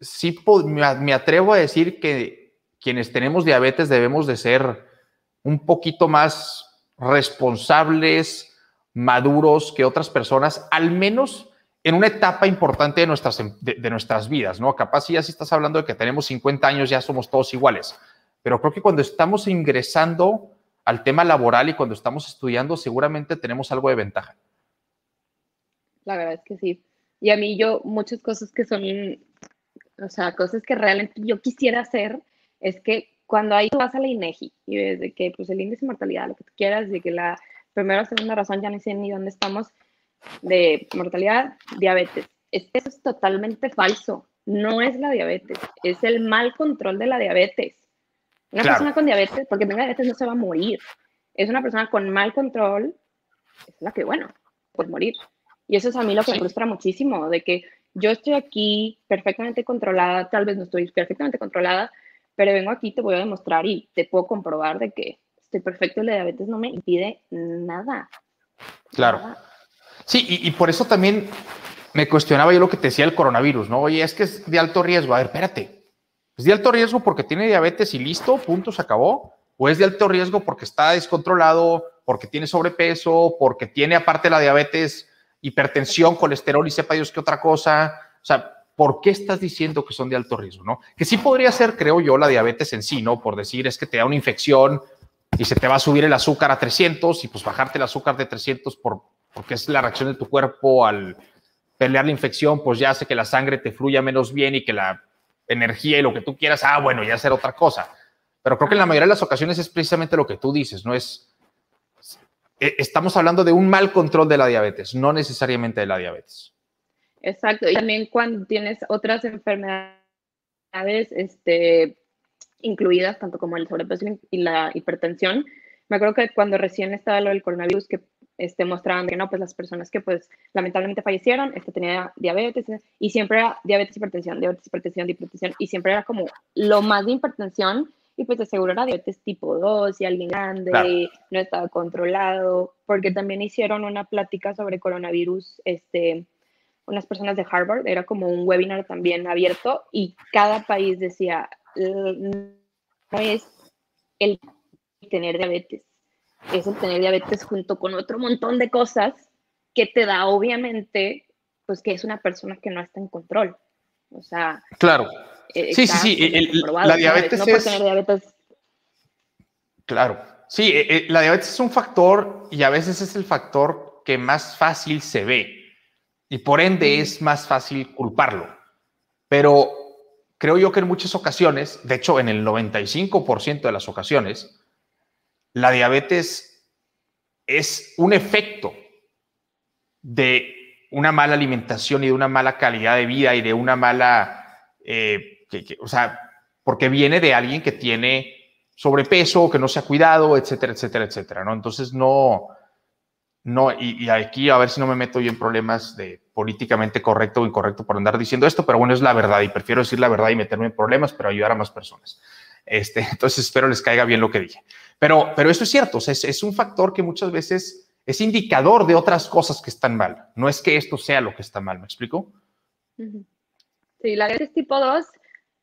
sí me atrevo a decir que quienes tenemos diabetes debemos de ser un poquito más responsables, maduros que otras personas, al menos en una etapa importante de nuestras, de, nuestras vidas, ¿no? Capaz si ya si estás hablando de que tenemos 50 años ya somos todos iguales, pero creo que cuando estamos ingresando al tema laboral y cuando estamos estudiando seguramente tenemos algo de ventaja. La verdad es que sí. Y a mí yo, muchas cosas que son, o sea, cosas que realmente yo quisiera hacer, es que cuando ahí vas a la INEGI y ves de que pues el índice de mortalidad, lo que tú quieras, de que la primera o segunda razón, ya no sé ni dónde estamos, de mortalidad, diabetes. Es eso es totalmente falso. No es la diabetes, es el mal control de la diabetes. Una persona con diabetes, porque tenga diabetes no se va a morir. Es una persona con mal control, es la que, bueno, puede morir. Y eso es a mí lo que me frustra muchísimo, de que yo estoy aquí perfectamente controlada, tal vez no estoy perfectamente controlada, pero vengo aquí, te voy a demostrar y te puedo comprobar de que estoy perfecto y la diabetes no me impide nada. Claro. Sí, y, y, por eso también me cuestionaba yo lo que te decía el coronavirus, ¿no? Oye, es que es de alto riesgo. A ver, espérate. ¿Es de alto riesgo porque tiene diabetes y listo, punto, se acabó? ¿O es de alto riesgo porque está descontrolado, porque tiene sobrepeso, porque tiene aparte la diabetes hipertensión, colesterol y sepa Dios qué otra cosa. O sea, ¿por qué estás diciendo que son de alto riesgo? ¿no? Que sí podría ser, creo yo, la diabetes en sí, ¿no? Por decir, es que te da una infección y se te va a subir el azúcar a 300 y pues bajarte el azúcar de 300 por, porque es la reacción de tu cuerpo al pelear la infección, pues ya hace que la sangre te fluya menos bien y que la energía y lo que tú quieras, ah, bueno, ya hacer otra cosa. Pero creo que en la mayoría de las ocasiones es precisamente lo que tú dices, no es estamos hablando de un mal control de la diabetes, no necesariamente de la diabetes. Exacto, y también cuando tienes otras enfermedades este, incluidas, tanto como el sobrepeso y la hipertensión, me acuerdo que cuando recién estaba lo del coronavirus, que este, mostraban que no, pues las personas que pues lamentablemente fallecieron, este tenía diabetes y siempre era diabetes, hipertensión, diabetes, hipertensión, hipertensión y siempre era como lo más de hipertensión y pues de seguro era diabetes tipo 2 y alguien grande, no estaba controlado, porque también hicieron una plática sobre coronavirus, este, unas personas de Harvard, era como un webinar también abierto y cada país decía, no es el tener diabetes, es el tener diabetes junto con otro montón de cosas que te da obviamente, pues que es una persona que no está en control. O sea, claro. Eh, sí, sí, sí. la diabetes es. Claro. Sí, eh, eh, la diabetes es un factor y a veces es el factor que más fácil se ve y por ende es más fácil culparlo. Pero creo yo que en muchas ocasiones, de hecho en el 95% de las ocasiones, la diabetes es un efecto de una mala alimentación y de una mala calidad de vida y de una mala, eh, o sea, porque viene de alguien que tiene sobrepeso, que no se ha cuidado, etcétera, etcétera, etcétera, ¿no? Entonces no, no, y, aquí a ver si no me meto yo en problemas de políticamente correcto o incorrecto por andar diciendo esto, pero bueno, es la verdad y prefiero decir la verdad y meterme en problemas, pero ayudar a más personas. Este, entonces espero les caiga bien lo que dije. Pero, pero eso es cierto, es, es un factor que muchas veces es indicador de otras cosas que están mal. No es que esto sea lo que está mal, ¿me explico? Sí, la diabetes tipo 2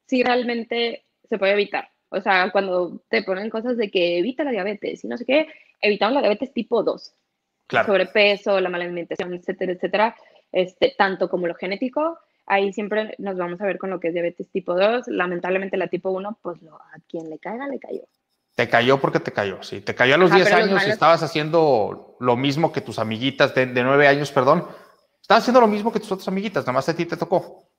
sí realmente se puede evitar. O sea, cuando te ponen cosas de que evita la diabetes y no sé qué, evitamos la diabetes tipo 2. Claro. Sobrepeso, la mala alimentación, etcétera, etcétera. Este, tanto como lo genético, ahí siempre nos vamos a ver con lo que es diabetes tipo 2. Lamentablemente la tipo 1, pues lo, a quien le caiga, le cayó. Te cayó porque te cayó, sí. Te cayó a los 10 años y estabas haciendo lo mismo que tus amiguitas de, de 9 años, perdón. Estabas haciendo lo mismo que tus otras amiguitas, nada más a ti te tocó.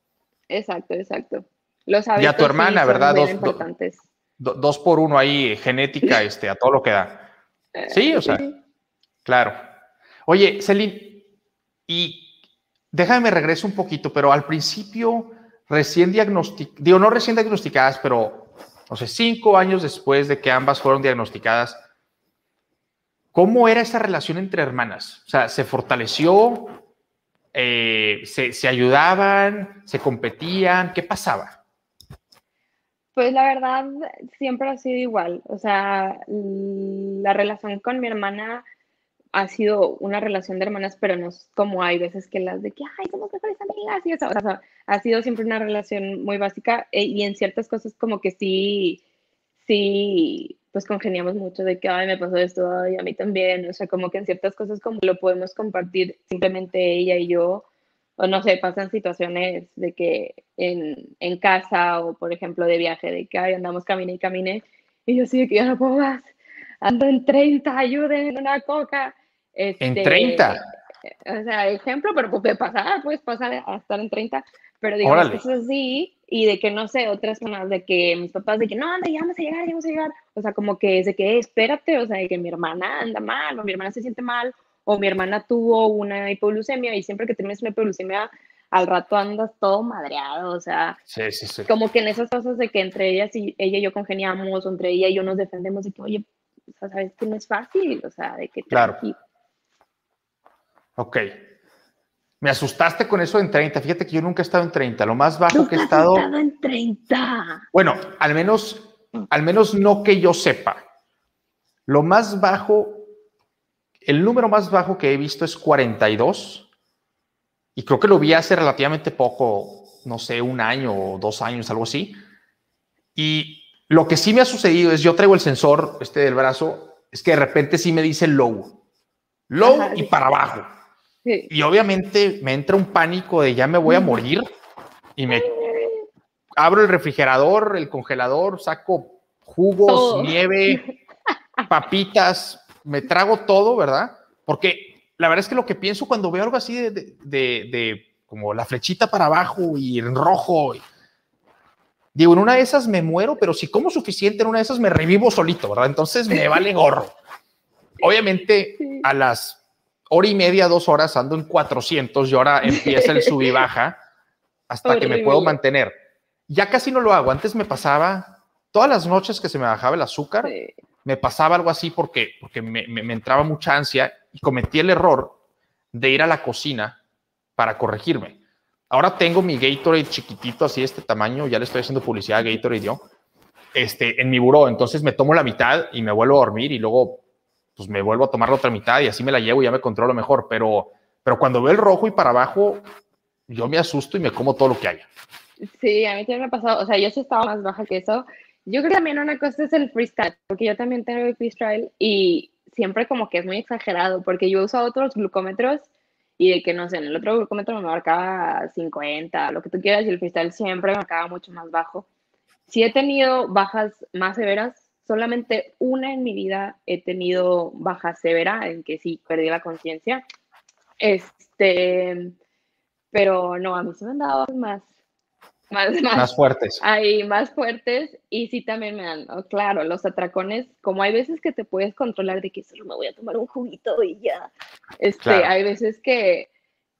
Exacto, exacto. Los y a tu hermana, ¿verdad? Dos, dos, por uno ahí, genética, este, a todo lo que da. Eh, sí, o sea, claro. Oye, Celine, y déjame regreso un poquito, pero al principio, recién diagnosticadas, digo, no recién diagnosticadas, pero o sea, cinco años después de que ambas fueron diagnosticadas, ¿cómo era esa relación entre hermanas? O sea, ¿se fortaleció? Eh, se, ayudaban? ¿Se competían? ¿Qué pasaba? Pues la verdad, siempre ha sido igual. O sea, la relación con mi hermana ha sido una relación de hermanas, pero no es como hay veces que las de que, ay, somos mejores amigas y eso. O sea, ha sido siempre una relación muy básica eh, y en ciertas cosas como que sí, sí, pues congeniamos mucho de que, ay, me pasó esto, ay, a mí también. O sea, como que en ciertas cosas como lo podemos compartir simplemente ella y yo. O no sé, pasan situaciones de que en, en casa o, por ejemplo, de viaje, de que, ay, andamos camine y camine. Y yo sí, que ya no puedo más ando en 30, ayuden en una coca. en 30. Este, o sea, ejemplo, pero puede pasar, puedes pasar a estar en 30, pero digamos que eso sí, y de que no sé, otras personas, de que mis papás, de que no, anda, ya vamos a llegar, ya vamos a llegar, o sea, como que es de que espérate, o sea, de que mi hermana anda mal, o mi hermana se siente mal, o mi hermana tuvo una hipoglucemia, y siempre que tienes una hipoglucemia, al rato andas todo madreado, o sea, sí, sí, sí. como que en esas cosas de que entre ellas y ella y yo congeniamos, o entre ella y yo nos defendemos, de que, oye, o sea, sabes que no es fácil, o sea, de que claro. Ok. Me asustaste con eso en 30. Fíjate que yo nunca he estado en 30. Lo más bajo que he estado. Has estado en 30. Bueno, al menos, al menos no que yo sepa. Lo más bajo, el número más bajo que he visto es 42. Y creo que lo vi hace relativamente poco, no sé, un año o dos años, algo así. Y lo que sí me ha sucedido es, yo traigo el sensor este del brazo, es que de repente sí me dice low, low y para abajo. Y obviamente me entra un pánico de ya me voy a morir y me abro el refrigerador, el congelador, saco jugos, nieve, papitas, me trago todo, ¿verdad? Porque la verdad es que lo que pienso cuando veo algo así de, de, de como la flechita para abajo y en rojo, y, Digo, en una de esas me muero, pero si como suficiente, en una de esas me revivo solito, ¿verdad? Entonces me vale gorro. Obviamente, a las hora y media, dos horas, ando en 400 y ahora empieza el sub y baja hasta que me puedo mantener. Ya casi no lo hago. Antes me pasaba, todas las noches que se me bajaba el azúcar, me pasaba algo así porque, porque me, entraba mucha ansia y cometí el error de ir a la cocina para corregirme. Ahora tengo mi Gatorade chiquitito, así de este tamaño, ya le estoy haciendo publicidad a Gatorade yo. este, en mi buró. Entonces me tomo la mitad y me vuelvo a dormir y luego pues me vuelvo a tomar la otra mitad y así me la llevo y ya me controlo mejor. Pero, pero cuando veo el rojo y para abajo, yo me asusto y me como todo lo que haya. Sí, a mí también me ha pasado. O sea, yo sí estaba más baja que eso. Yo creo que también una cosa es el freestyle, porque yo también tengo el freestyle y siempre como que es muy exagerado, porque yo usado otros glucómetros y de que, no sé, en el otro glucómetro me marcaba 50, lo que tú quieras, y el freestyle siempre me marcaba mucho más bajo. Si he tenido bajas más severas, solamente una en mi vida he tenido baja severa, en que sí perdí la conciencia. Este, pero no, a mí se me han dado más, más, más, fuertes. Hay más fuertes y sí también me dan, claro, los atracones, como hay veces que te puedes controlar de que solo me voy a tomar un juguito y ya. Este, hay veces que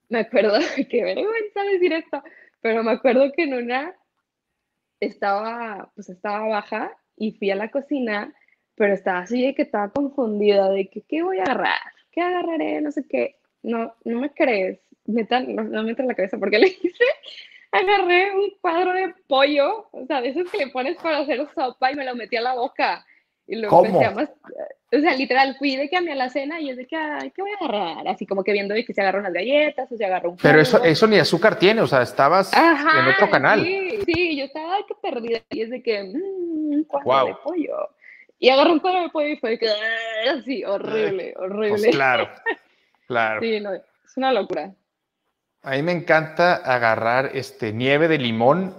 me acuerdo que vergüenza decir esto, pero me acuerdo que en una estaba, pues estaba baja y fui a la cocina, pero estaba así de que estaba confundida de que qué voy a agarrar, qué agarraré, no sé qué. No, no me crees, no, no me entra en la cabeza porque le hice agarré un cuadro de pollo, o sea, de esos que le pones para hacer sopa y me lo metí a la boca. Y luego ¿Cómo? o sea, literal, fui de que a mí a la cena y es de que, ay, ¿qué voy a agarrar? Así como que viendo de que se agarró unas galletas o se agarró un Pero eso, eso ni azúcar tiene, o sea, estabas en otro canal. Sí, sí, yo estaba que perdida y es de que, mmm, un cuadro de pollo. Y agarró un cuadro de pollo y fue de que, así, horrible, horrible. Pues claro, claro. Sí, no, es una locura. A mí me encanta agarrar este, nieve de limón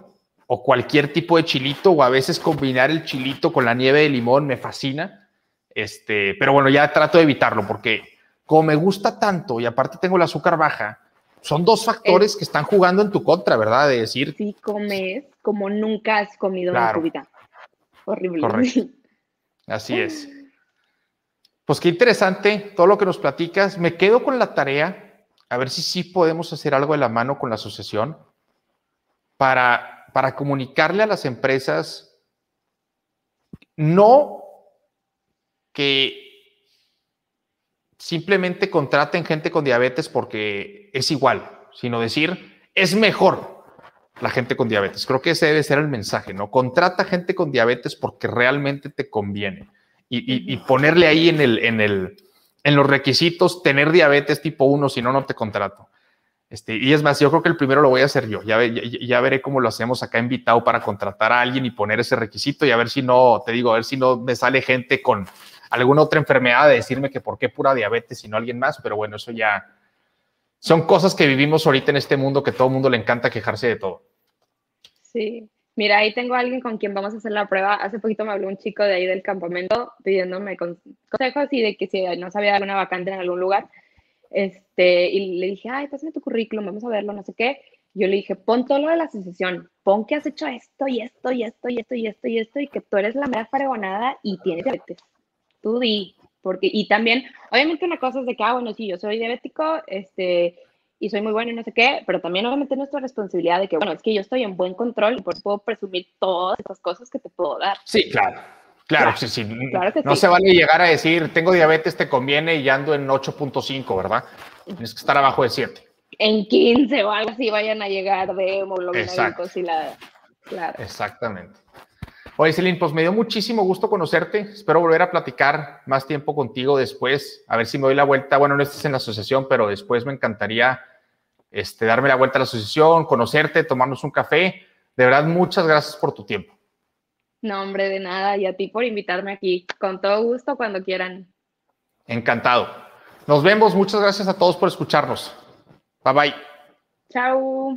o cualquier tipo de chilito o a veces combinar el chilito con la nieve de limón me fascina. Este, pero bueno, ya trato de evitarlo porque como me gusta tanto y aparte tengo el azúcar baja, son dos factores que están jugando en tu contra, ¿verdad? De decir. Sí, comes como nunca has comido en tu vida. Horrible. Correcto. Así es. Pues qué interesante todo lo que nos platicas. Me quedo con la tarea a ver si sí podemos hacer algo de la mano con la asociación para, para comunicarle a las empresas no que simplemente contraten gente con diabetes porque es igual, sino decir, es mejor la gente con diabetes. Creo que ese debe ser el mensaje, ¿no? Contrata gente con diabetes porque realmente te conviene. Y, y ponerle ahí en el, en el, en los requisitos tener diabetes tipo 1, si no, no te contrato. Este, y es más, yo creo que el primero lo voy a hacer yo. Ya, ya, veré cómo lo hacemos acá invitado para contratar a alguien y poner ese requisito y a ver si no, te digo, a ver si no me sale gente con alguna otra enfermedad de decirme que por qué pura diabetes y no alguien más, pero bueno, eso ya son cosas que vivimos ahorita en este mundo que todo el mundo le encanta quejarse de todo. Sí, Mira, ahí tengo a alguien con quien vamos a hacer la prueba. Hace poquito me habló un chico de ahí del campamento pidiéndome consejos y de que si no sabía alguna vacante en algún lugar. Este, y le dije, ay, pásame tu currículum, vamos a verlo, no sé qué. Yo le dije, pon todo lo de la asociación, pon que has hecho esto y esto y esto y esto y esto y esto y que tú eres la mera fregonada y tienes diabetes. Tú di, porque, y también, obviamente una cosa es de que, ah, bueno, sí, yo soy diabético, este, y soy muy bueno y no sé qué, pero también obviamente nuestra responsabilidad de que, bueno, es que yo estoy en buen control y por eso puedo presumir todas esas cosas que te puedo dar. Sí, claro. Claro, sí, sí. no se vale llegar a decir, tengo diabetes, te conviene y ando en 8.5, ¿verdad? Tienes que estar abajo de 7. En 15 o algo así vayan a llegar de hemoglobina la Claro. Exactamente. Oye, Celine, pues me dio muchísimo gusto conocerte. Espero volver a platicar más tiempo contigo después. A ver si me doy la vuelta. Bueno, no estés en la asociación, pero después me encantaría este, darme la vuelta a la asociación, conocerte, tomarnos un café. De verdad, muchas gracias por tu tiempo. No, hombre, de nada. Y a ti por invitarme aquí. Con todo gusto, cuando quieran. Encantado. Nos vemos. Muchas gracias a todos por escucharnos. Bye bye. Chao.